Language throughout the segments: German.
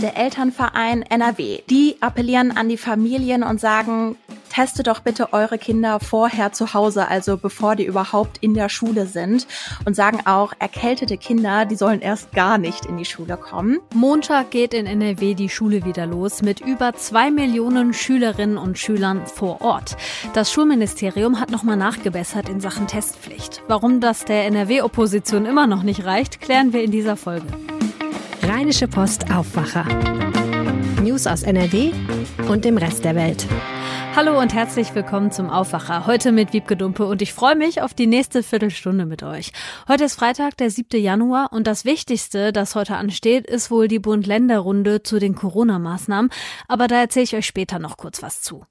der Elternverein NRW. Die appellieren an die Familien und sagen, testet doch bitte eure Kinder vorher zu Hause, also bevor die überhaupt in der Schule sind. Und sagen auch, erkältete Kinder, die sollen erst gar nicht in die Schule kommen. Montag geht in NRW die Schule wieder los mit über zwei Millionen Schülerinnen und Schülern vor Ort. Das Schulministerium hat nochmal nachgebessert in Sachen Testpflicht. Warum das der NRW-Opposition immer noch nicht reicht, klären wir in dieser Folge. Rheinische Post Aufwacher. News aus NRW und dem Rest der Welt. Hallo und herzlich willkommen zum Aufwacher. Heute mit Wiebke Dumpe und ich freue mich auf die nächste Viertelstunde mit euch. Heute ist Freitag, der 7. Januar und das Wichtigste, das heute ansteht, ist wohl die Bund-Länder-Runde zu den Corona-Maßnahmen. Aber da erzähle ich euch später noch kurz was zu.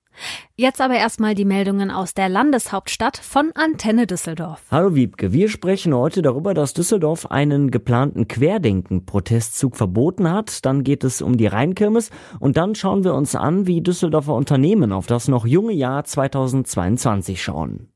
Jetzt aber erstmal die Meldungen aus der Landeshauptstadt von Antenne Düsseldorf. Hallo Wiebke, wir sprechen heute darüber, dass Düsseldorf einen geplanten Querdenken-Protestzug verboten hat. Dann geht es um die Rheinkirmes und dann schauen wir uns an, wie Düsseldorfer Unternehmen auf das noch junge Jahr 2022 schauen.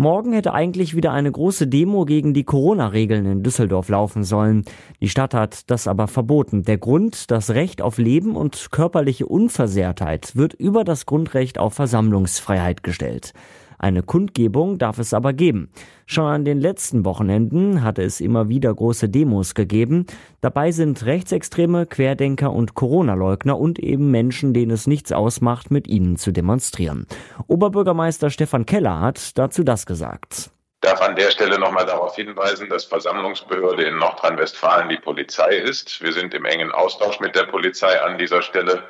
Morgen hätte eigentlich wieder eine große Demo gegen die Corona-Regeln in Düsseldorf laufen sollen. Die Stadt hat das aber verboten. Der Grund, das Recht auf Leben und körperliche Unversehrtheit wird über das Grundrecht auf Versammlungsfreiheit gestellt. Eine Kundgebung darf es aber geben. Schon an den letzten Wochenenden hatte es immer wieder große Demos gegeben. Dabei sind Rechtsextreme, Querdenker und Corona-Leugner und eben Menschen, denen es nichts ausmacht, mit ihnen zu demonstrieren. Oberbürgermeister Stefan Keller hat dazu das gesagt darf an der Stelle nochmal darauf hinweisen, dass Versammlungsbehörde in Nordrhein-Westfalen die Polizei ist. Wir sind im engen Austausch mit der Polizei an dieser Stelle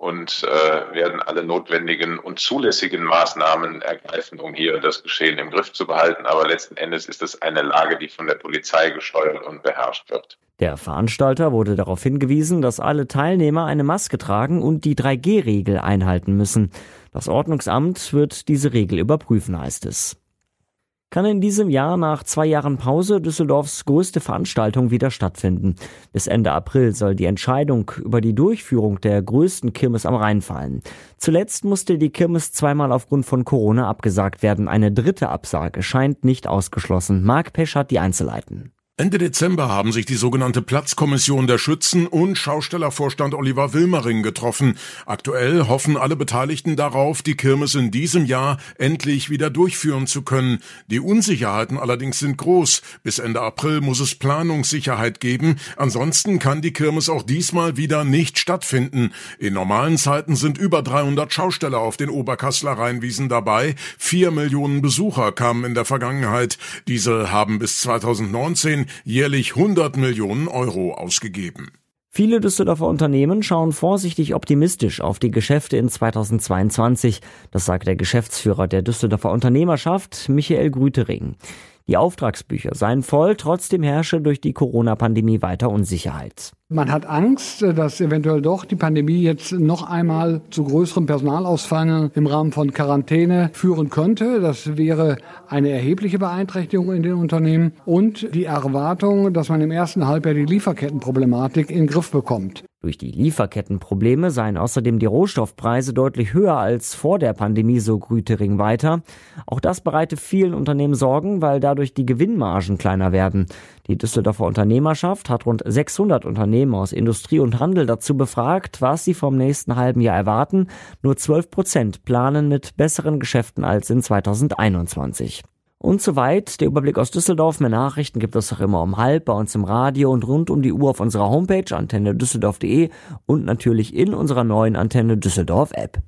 und äh, werden alle notwendigen und zulässigen Maßnahmen ergreifen, um hier das Geschehen im Griff zu behalten. Aber letzten Endes ist es eine Lage, die von der Polizei gesteuert und beherrscht wird. Der Veranstalter wurde darauf hingewiesen, dass alle Teilnehmer eine Maske tragen und die 3G-Regel einhalten müssen. Das Ordnungsamt wird diese Regel überprüfen, heißt es kann in diesem Jahr nach zwei Jahren Pause Düsseldorfs größte Veranstaltung wieder stattfinden. Bis Ende April soll die Entscheidung über die Durchführung der größten Kirmes am Rhein fallen. Zuletzt musste die Kirmes zweimal aufgrund von Corona abgesagt werden. Eine dritte Absage scheint nicht ausgeschlossen. Marc Pesch hat die Einzelheiten. Ende Dezember haben sich die sogenannte Platzkommission der Schützen und Schaustellervorstand Oliver Wilmering getroffen. Aktuell hoffen alle Beteiligten darauf, die Kirmes in diesem Jahr endlich wieder durchführen zu können. Die Unsicherheiten allerdings sind groß. Bis Ende April muss es Planungssicherheit geben. Ansonsten kann die Kirmes auch diesmal wieder nicht stattfinden. In normalen Zeiten sind über 300 Schausteller auf den Oberkassler Rheinwiesen dabei. Vier Millionen Besucher kamen in der Vergangenheit. Diese haben bis 2019 jährlich 100 Millionen Euro ausgegeben. Viele Düsseldorfer Unternehmen schauen vorsichtig optimistisch auf die Geschäfte in 2022. Das sagt der Geschäftsführer der Düsseldorfer Unternehmerschaft, Michael Grütering. Die Auftragsbücher seien voll, trotzdem herrsche durch die Corona-Pandemie weiter Unsicherheit. Man hat Angst, dass eventuell doch die Pandemie jetzt noch einmal zu größeren Personalausfällen im Rahmen von Quarantäne führen könnte. Das wäre eine erhebliche Beeinträchtigung in den Unternehmen und die Erwartung, dass man im ersten Halbjahr die Lieferkettenproblematik in den Griff bekommt. Durch die Lieferkettenprobleme seien außerdem die Rohstoffpreise deutlich höher als vor der Pandemie, so Grütering weiter. Auch das bereite vielen Unternehmen Sorgen, weil dadurch die Gewinnmargen kleiner werden. Die Düsseldorfer Unternehmerschaft hat rund 600 Unternehmen aus Industrie und Handel dazu befragt, was sie vom nächsten halben Jahr erwarten. Nur 12 Prozent planen mit besseren Geschäften als in 2021. Und soweit der Überblick aus Düsseldorf. Mehr Nachrichten gibt es auch immer um halb bei uns im Radio und rund um die Uhr auf unserer Homepage antenne düsseldorf.de und natürlich in unserer neuen Antenne Düsseldorf App.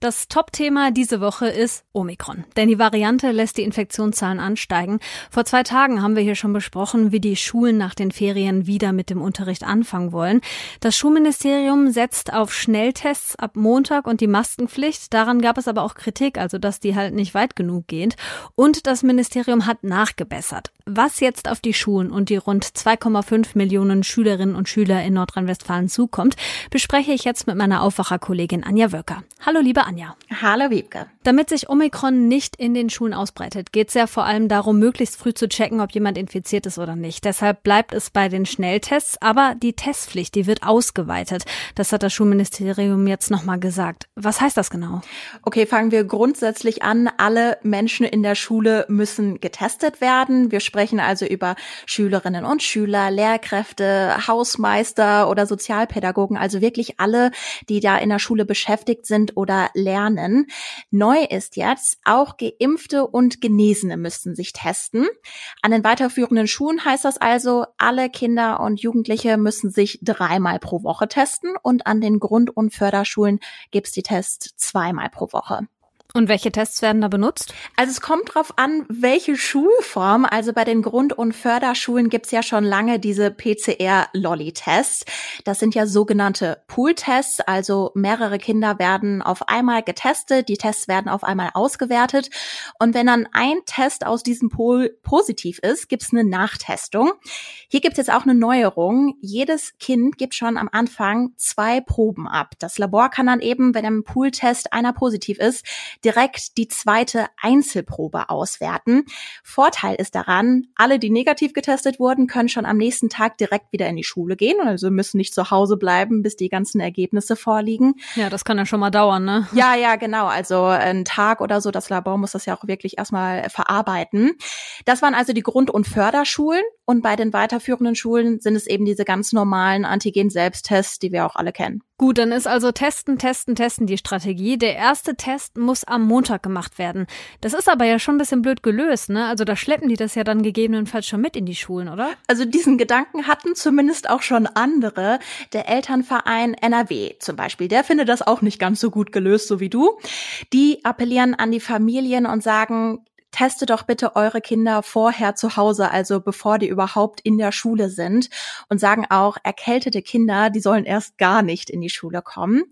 Das Top-Thema diese Woche ist Omikron, denn die Variante lässt die Infektionszahlen ansteigen. Vor zwei Tagen haben wir hier schon besprochen, wie die Schulen nach den Ferien wieder mit dem Unterricht anfangen wollen. Das Schulministerium setzt auf Schnelltests ab Montag und die Maskenpflicht. Daran gab es aber auch Kritik, also dass die halt nicht weit genug geht. Und das Ministerium hat nachgebessert. Was jetzt auf die Schulen und die rund 2,5 Millionen Schülerinnen und Schüler in Nordrhein-Westfalen zukommt, bespreche ich jetzt mit meiner Aufwacherkollegin Anja Wöcker. Hallo, liebe Anja. Hallo, Wiebke. Damit sich Omikron nicht in den Schulen ausbreitet, geht es ja vor allem darum, möglichst früh zu checken, ob jemand infiziert ist oder nicht. Deshalb bleibt es bei den Schnelltests, aber die Testpflicht, die wird ausgeweitet. Das hat das Schulministerium jetzt nochmal gesagt. Was heißt das genau? Okay, fangen wir grundsätzlich an. Alle Menschen in der Schule müssen getestet werden. Wir sprechen also über Schülerinnen und Schüler, Lehrkräfte, Hausmeister oder Sozialpädagogen, also wirklich alle, die da in der Schule beschäftigt sind oder lernen. Neu ist jetzt, auch Geimpfte und Genesene müssten sich testen. An den weiterführenden Schulen heißt das also, alle Kinder und Jugendliche müssen sich dreimal pro Woche testen und an den Grund- und Förderschulen gibt's die Tests zweimal pro Woche. Und welche Tests werden da benutzt? Also es kommt drauf an, welche Schulform. Also bei den Grund- und Förderschulen gibt's ja schon lange diese PCR-Lolly-Tests. Das sind ja sogenannte Pool-Tests. Also mehrere Kinder werden auf einmal getestet. Die Tests werden auf einmal ausgewertet. Und wenn dann ein Test aus diesem Pool positiv ist, gibt's eine Nachtestung. Hier gibt's jetzt auch eine Neuerung. Jedes Kind gibt schon am Anfang zwei Proben ab. Das Labor kann dann eben, wenn im Pool-Test einer positiv ist, direkt die zweite Einzelprobe auswerten. Vorteil ist daran, alle, die negativ getestet wurden, können schon am nächsten Tag direkt wieder in die Schule gehen und also müssen nicht zu Hause bleiben, bis die ganzen Ergebnisse vorliegen. Ja, das kann ja schon mal dauern, ne? Ja, ja, genau. Also ein Tag oder so, das Labor muss das ja auch wirklich erstmal verarbeiten. Das waren also die Grund- und Förderschulen und bei den weiterführenden Schulen sind es eben diese ganz normalen Antigen-Selbsttests, die wir auch alle kennen. Gut, dann ist also Testen, Testen, Testen die Strategie. Der erste Test muss am Montag gemacht werden. Das ist aber ja schon ein bisschen blöd gelöst, ne? Also da schleppen die das ja dann gegebenenfalls schon mit in die Schulen, oder? Also diesen Gedanken hatten zumindest auch schon andere. Der Elternverein NRW zum Beispiel, der findet das auch nicht ganz so gut gelöst, so wie du. Die appellieren an die Familien und sagen, teste doch bitte eure Kinder vorher zu Hause, also bevor die überhaupt in der Schule sind und sagen auch, erkältete Kinder, die sollen erst gar nicht in die Schule kommen.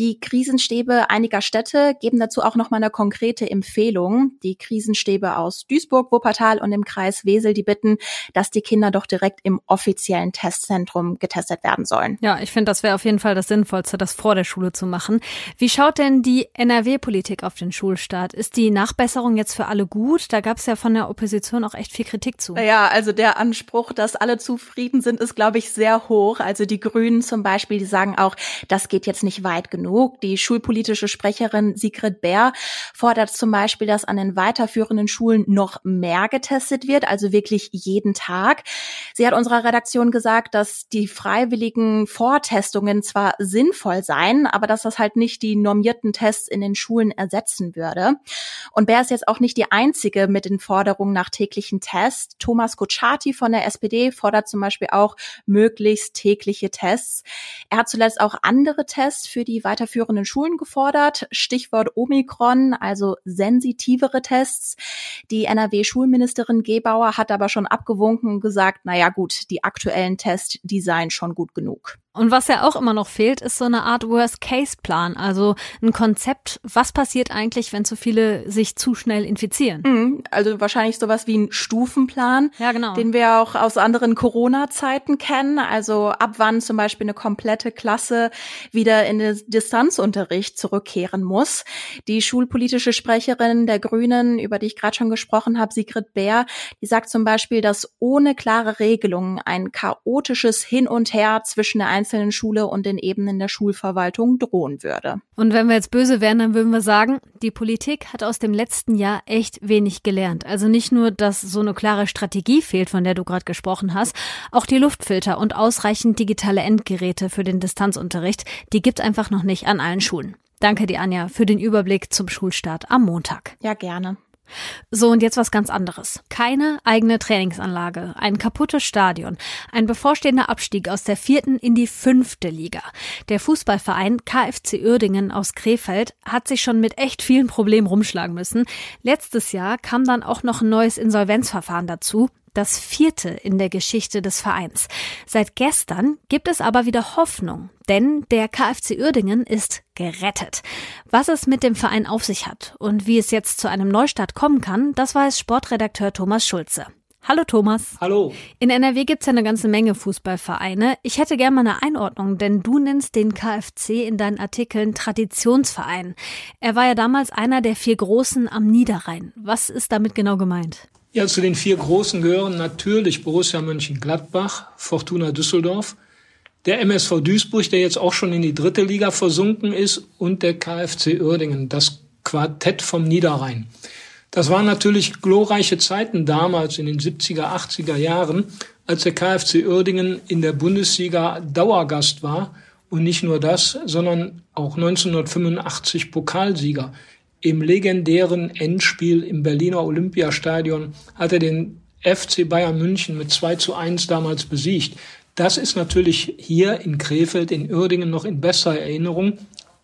Die Krisenstäbe einiger Städte geben dazu auch noch mal eine konkrete Empfehlung. Die Krisenstäbe aus Duisburg, Wuppertal und im Kreis Wesel, die bitten, dass die Kinder doch direkt im offiziellen Testzentrum getestet werden sollen. Ja, ich finde, das wäre auf jeden Fall das Sinnvollste, das vor der Schule zu machen. Wie schaut denn die NRW-Politik auf den Schulstart? Ist die Nachbesserung jetzt für alle gut? Gut. Da gab es ja von der Opposition auch echt viel Kritik zu. Ja, also der Anspruch, dass alle zufrieden sind, ist, glaube ich, sehr hoch. Also die Grünen zum Beispiel, die sagen auch, das geht jetzt nicht weit genug. Die schulpolitische Sprecherin Sigrid Bär fordert zum Beispiel, dass an den weiterführenden Schulen noch mehr getestet wird, also wirklich jeden Tag. Sie hat unserer Redaktion gesagt, dass die freiwilligen Vortestungen zwar sinnvoll seien, aber dass das halt nicht die normierten Tests in den Schulen ersetzen würde. Und Bär ist jetzt auch nicht die einzige mit den Forderungen nach täglichen Tests. Thomas Kutschaty von der SPD fordert zum Beispiel auch möglichst tägliche Tests. Er hat zuletzt auch andere Tests für die weiterführenden Schulen gefordert. Stichwort Omikron, also sensitivere Tests. Die NRW-Schulministerin Gebauer hat aber schon abgewunken und gesagt, naja gut, die aktuellen Tests, die seien schon gut genug. Und was ja auch immer noch fehlt, ist so eine Art Worst-Case-Plan, also ein Konzept, was passiert eigentlich, wenn zu viele sich zu schnell infizieren? Mhm, also wahrscheinlich sowas wie ein Stufenplan, ja, genau. den wir auch aus anderen Corona-Zeiten kennen. Also ab wann zum Beispiel eine komplette Klasse wieder in den Distanzunterricht zurückkehren muss. Die schulpolitische Sprecherin der Grünen, über die ich gerade schon gesprochen habe, Sigrid Bär, die sagt zum Beispiel, dass ohne klare Regelungen ein chaotisches Hin und Her zwischen der einzelnen Schule und den Ebenen der Schulverwaltung drohen würde. Und wenn wir jetzt böse wären, dann würden wir sagen, die Politik hat aus dem letzten Jahr echt wenig gelernt. Also nicht nur, dass so eine klare Strategie fehlt, von der du gerade gesprochen hast, auch die Luftfilter und ausreichend digitale Endgeräte für den Distanzunterricht, die gibt einfach noch nicht an allen Schulen. Danke dir, Anja, für den Überblick zum Schulstart am Montag. Ja, gerne. So, und jetzt was ganz anderes. Keine eigene Trainingsanlage, ein kaputtes Stadion, ein bevorstehender Abstieg aus der vierten in die fünfte Liga. Der Fußballverein KFC Uerdingen aus Krefeld hat sich schon mit echt vielen Problemen rumschlagen müssen. Letztes Jahr kam dann auch noch ein neues Insolvenzverfahren dazu das vierte in der Geschichte des Vereins. Seit gestern gibt es aber wieder Hoffnung, denn der KfC Uerdingen ist gerettet. Was es mit dem Verein auf sich hat und wie es jetzt zu einem Neustart kommen kann, das weiß Sportredakteur Thomas Schulze. Hallo Thomas. Hallo. In NRW gibt's ja eine ganze Menge Fußballvereine. Ich hätte gerne mal eine Einordnung, denn du nennst den KfC in deinen Artikeln Traditionsverein. Er war ja damals einer der vier Großen am Niederrhein. Was ist damit genau gemeint? Ja, zu den vier Großen gehören natürlich Borussia Mönchengladbach, Fortuna Düsseldorf, der MSV Duisburg, der jetzt auch schon in die dritte Liga versunken ist, und der KfC Uerdingen, das Quartett vom Niederrhein. Das waren natürlich glorreiche Zeiten damals in den 70er, 80er Jahren, als der KfC Uerdingen in der Bundesliga Dauergast war und nicht nur das, sondern auch 1985 Pokalsieger. Im legendären Endspiel im Berliner Olympiastadion hat er den FC Bayern München mit 2 zu 1 damals besiegt. Das ist natürlich hier in Krefeld, in Uerdingen noch in besser Erinnerung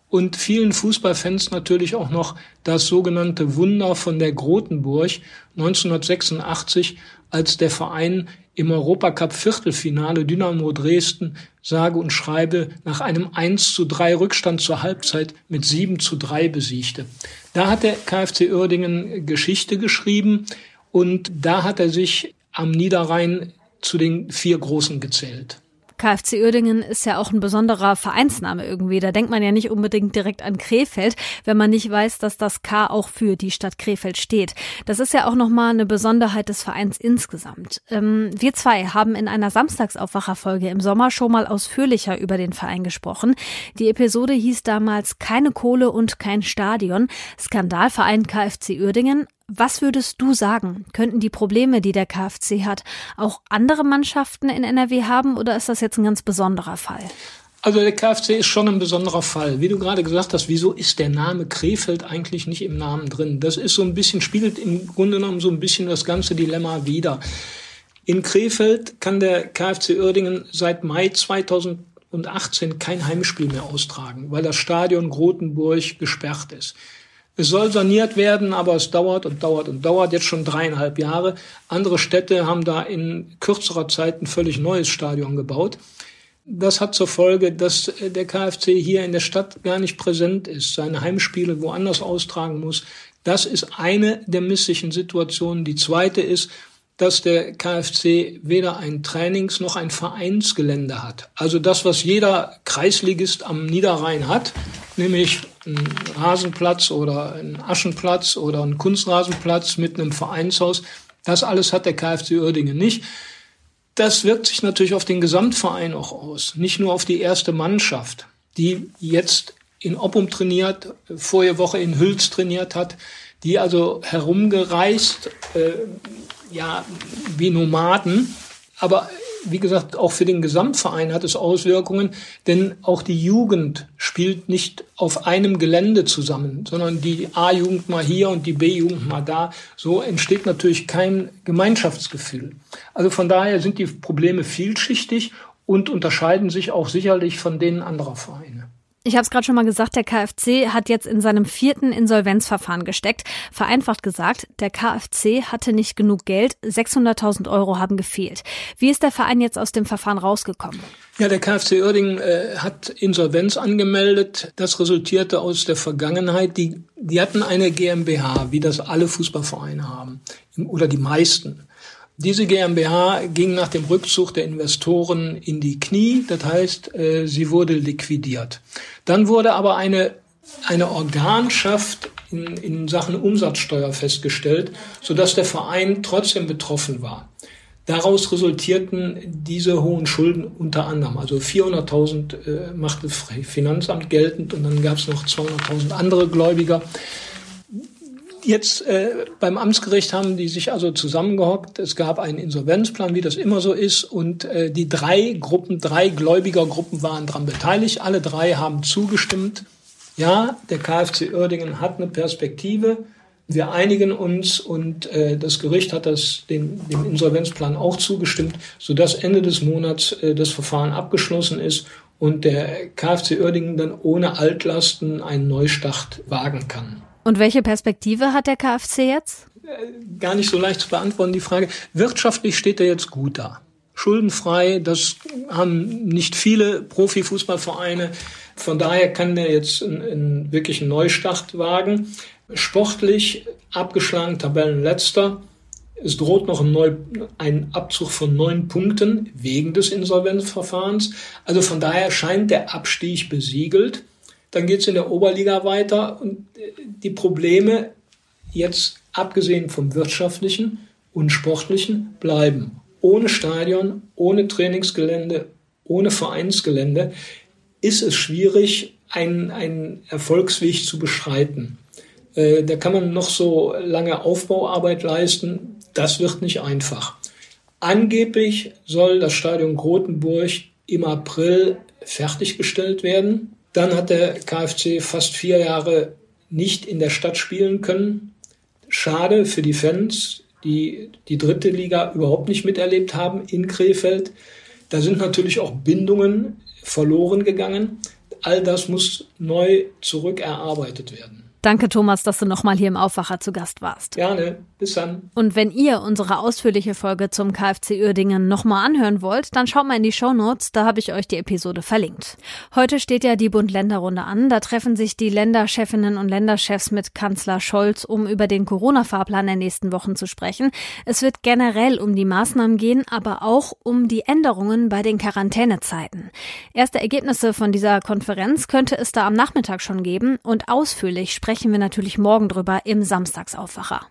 und vielen Fußballfans natürlich auch noch das sogenannte Wunder von der Grotenburg 1986, als der Verein im Europacup Viertelfinale Dynamo Dresden sage und schreibe nach einem 1 zu 3 Rückstand zur Halbzeit mit 7 zu 3 besiegte. Da hat der KfC Uerdingen Geschichte geschrieben und da hat er sich am Niederrhein zu den vier Großen gezählt. KfC Uerdingen ist ja auch ein besonderer Vereinsname irgendwie. Da denkt man ja nicht unbedingt direkt an Krefeld, wenn man nicht weiß, dass das K auch für die Stadt Krefeld steht. Das ist ja auch nochmal eine Besonderheit des Vereins insgesamt. Ähm, wir zwei haben in einer Samstagsaufwacherfolge im Sommer schon mal ausführlicher über den Verein gesprochen. Die Episode hieß damals Keine Kohle und kein Stadion. Skandalverein KfC Uerdingen. Was würdest du sagen? Könnten die Probleme, die der KfC hat, auch andere Mannschaften in NRW haben oder ist das jetzt ein ganz besonderer Fall? Also der KfC ist schon ein besonderer Fall. Wie du gerade gesagt hast, wieso ist der Name Krefeld eigentlich nicht im Namen drin? Das ist so ein bisschen, spiegelt im Grunde genommen so ein bisschen das ganze Dilemma wider. In Krefeld kann der KfC Uerdingen seit Mai 2018 kein Heimspiel mehr austragen, weil das Stadion Grotenburg gesperrt ist. Es soll saniert werden, aber es dauert und dauert und dauert jetzt schon dreieinhalb Jahre. Andere Städte haben da in kürzerer Zeit ein völlig neues Stadion gebaut. Das hat zur Folge, dass der KfC hier in der Stadt gar nicht präsent ist, seine Heimspiele woanders austragen muss. Das ist eine der misslichen Situationen. Die zweite ist, dass der KfC weder ein Trainings- noch ein Vereinsgelände hat. Also das, was jeder Kreisligist am Niederrhein hat, nämlich ein Rasenplatz oder ein Aschenplatz oder ein Kunstrasenplatz mit einem Vereinshaus, das alles hat der KfC Uerdingen nicht. Das wirkt sich natürlich auf den Gesamtverein auch aus, nicht nur auf die erste Mannschaft, die jetzt in Oppum trainiert, vorige Woche in Hüls trainiert hat, die also herumgereist, äh, ja, wie Nomaden. Aber wie gesagt, auch für den Gesamtverein hat es Auswirkungen, denn auch die Jugend spielt nicht auf einem Gelände zusammen, sondern die A-Jugend mal hier und die B-Jugend mal da. So entsteht natürlich kein Gemeinschaftsgefühl. Also von daher sind die Probleme vielschichtig und unterscheiden sich auch sicherlich von denen anderer Vereine. Ich habe es gerade schon mal gesagt, der KfC hat jetzt in seinem vierten Insolvenzverfahren gesteckt. Vereinfacht gesagt, der KfC hatte nicht genug Geld, 600.000 Euro haben gefehlt. Wie ist der Verein jetzt aus dem Verfahren rausgekommen? Ja, der KfC Uerdingen äh, hat Insolvenz angemeldet. Das resultierte aus der Vergangenheit. Die, die hatten eine GmbH, wie das alle Fußballvereine haben, oder die meisten. Diese GmbH ging nach dem Rückzug der Investoren in die Knie, das heißt, äh, sie wurde liquidiert. Dann wurde aber eine, eine Organschaft in, in Sachen Umsatzsteuer festgestellt, sodass der Verein trotzdem betroffen war. Daraus resultierten diese hohen Schulden unter anderem. Also 400.000 äh, machte Finanzamt geltend und dann gab es noch 200.000 andere Gläubiger. Jetzt äh, beim Amtsgericht haben die sich also zusammengehockt. Es gab einen Insolvenzplan, wie das immer so ist, und äh, die drei Gruppen, drei Gläubigergruppen waren daran beteiligt. Alle drei haben zugestimmt. Ja, der KfC Uerdingen hat eine Perspektive. Wir einigen uns und äh, das Gericht hat das dem, dem Insolvenzplan auch zugestimmt, sodass Ende des Monats äh, das Verfahren abgeschlossen ist und der KfC Uerdingen dann ohne Altlasten einen Neustart wagen kann. Und welche Perspektive hat der KfC jetzt? Äh, gar nicht so leicht zu beantworten, die Frage. Wirtschaftlich steht er jetzt gut da. Schuldenfrei, das haben nicht viele Profifußballvereine. Von daher kann der jetzt einen, einen wirklichen Neustart wagen. Sportlich abgeschlagen, Tabellenletzter. Es droht noch ein, neu, ein Abzug von neun Punkten wegen des Insolvenzverfahrens. Also von daher scheint der Abstieg besiegelt. Dann geht es in der Oberliga weiter und äh, die Probleme jetzt abgesehen vom wirtschaftlichen und sportlichen bleiben. Ohne Stadion, ohne Trainingsgelände, ohne Vereinsgelände ist es schwierig, einen, einen Erfolgsweg zu beschreiten. Äh, da kann man noch so lange Aufbauarbeit leisten. Das wird nicht einfach. Angeblich soll das Stadion Grotenburg im April fertiggestellt werden. Dann hat der KfC fast vier Jahre nicht in der Stadt spielen können. Schade für die Fans, die die dritte Liga überhaupt nicht miterlebt haben in Krefeld. Da sind natürlich auch Bindungen verloren gegangen. All das muss neu zurückerarbeitet werden. Danke, Thomas, dass du nochmal hier im Aufwacher zu Gast warst. Gerne. Bis dann. Und wenn ihr unsere ausführliche Folge zum KfC Uerdingen nochmal anhören wollt, dann schaut mal in die Show Notes, da habe ich euch die Episode verlinkt. Heute steht ja die Bund-Länder-Runde an. Da treffen sich die Länderchefinnen und Länderchefs mit Kanzler Scholz, um über den Corona-Fahrplan der nächsten Wochen zu sprechen. Es wird generell um die Maßnahmen gehen, aber auch um die Änderungen bei den Quarantänezeiten. Erste Ergebnisse von dieser Konferenz könnte es da am Nachmittag schon geben und ausführlich sprechen wir natürlich morgen drüber im Samstagsaufwacher.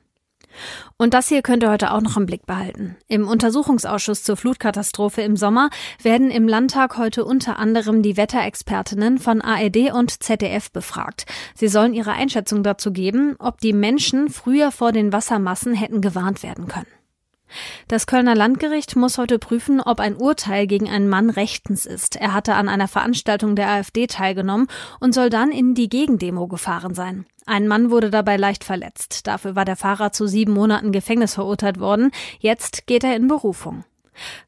Und das hier könnt ihr heute auch noch im Blick behalten. Im Untersuchungsausschuss zur Flutkatastrophe im Sommer werden im Landtag heute unter anderem die Wetterexpertinnen von ARD und ZDF befragt. Sie sollen ihre Einschätzung dazu geben, ob die Menschen früher vor den Wassermassen hätten gewarnt werden können. Das Kölner Landgericht muss heute prüfen, ob ein Urteil gegen einen Mann rechtens ist. Er hatte an einer Veranstaltung der AfD teilgenommen und soll dann in die Gegendemo gefahren sein. Ein Mann wurde dabei leicht verletzt. Dafür war der Fahrer zu sieben Monaten Gefängnis verurteilt worden. Jetzt geht er in Berufung.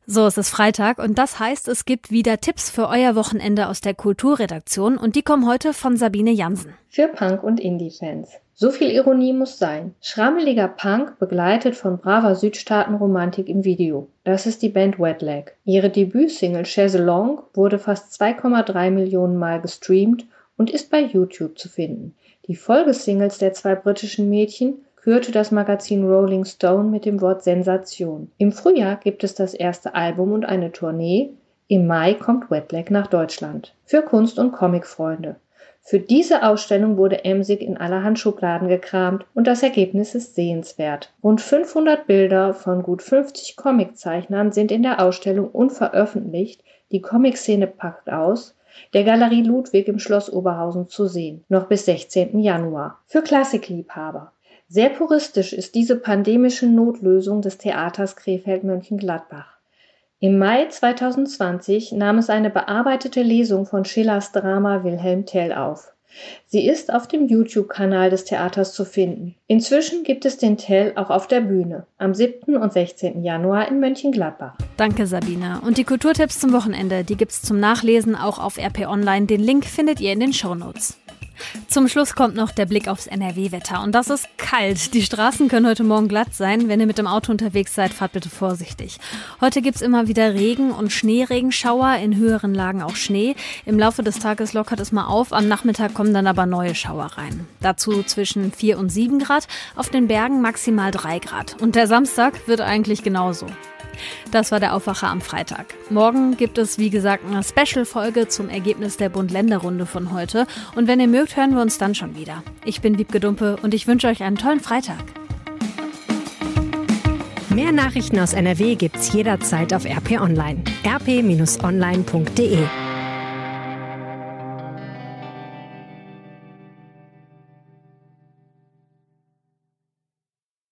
So, es ist Freitag und das heißt, es gibt wieder Tipps für euer Wochenende aus der Kulturredaktion und die kommen heute von Sabine Jansen. Für Punk- und Indie-Fans. So viel Ironie muss sein. Schrammeliger Punk begleitet von braver Südstaatenromantik im Video. Das ist die Band Wetlag. Ihre Debütsingle Chaise Long wurde fast 2,3 Millionen Mal gestreamt und ist bei YouTube zu finden. Die Folgesingles der zwei britischen Mädchen kürte das Magazin Rolling Stone mit dem Wort Sensation. Im Frühjahr gibt es das erste Album und eine Tournee. Im Mai kommt Wetlag nach Deutschland. Für Kunst- und Comicfreunde. Für diese Ausstellung wurde Emsig in allerhand Schubladen gekramt und das Ergebnis ist sehenswert. Rund 500 Bilder von gut 50 Comiczeichnern sind in der Ausstellung unveröffentlicht. Die Comic-Szene packt aus. Der Galerie Ludwig im Schloss Oberhausen zu sehen, noch bis 16. Januar. Für Klassikliebhaber. Sehr puristisch ist diese pandemische Notlösung des Theaters Krefeld-Mönchengladbach. Im Mai 2020 nahm es eine bearbeitete Lesung von Schillers Drama Wilhelm Tell auf. Sie ist auf dem YouTube-Kanal des Theaters zu finden. Inzwischen gibt es den Tell auch auf der Bühne am 7. und 16. Januar in Mönchengladbach. Danke, Sabina. Und die Kulturtipps zum Wochenende, die gibt's zum Nachlesen auch auf RP Online. Den Link findet ihr in den Shownotes. Zum Schluss kommt noch der Blick aufs NRW-Wetter. Und das ist kalt. Die Straßen können heute Morgen glatt sein. Wenn ihr mit dem Auto unterwegs seid, fahrt bitte vorsichtig. Heute gibt's immer wieder Regen und Schneeregenschauer, in höheren Lagen auch Schnee. Im Laufe des Tages lockert es mal auf. Am Nachmittag kommen dann aber neue Schauer rein. Dazu zwischen 4 und 7 Grad, auf den Bergen maximal 3 Grad. Und der Samstag wird eigentlich genauso. Das war der Aufwacher am Freitag. Morgen gibt es, wie gesagt, eine Special-Folge zum Ergebnis der Bund-Länder-Runde von heute. Und wenn ihr mögt, hören wir uns dann schon wieder. Ich bin Wiebke Dumpe und ich wünsche euch einen tollen Freitag. Mehr Nachrichten aus NRW gibt's jederzeit auf RP Online. rp-online.de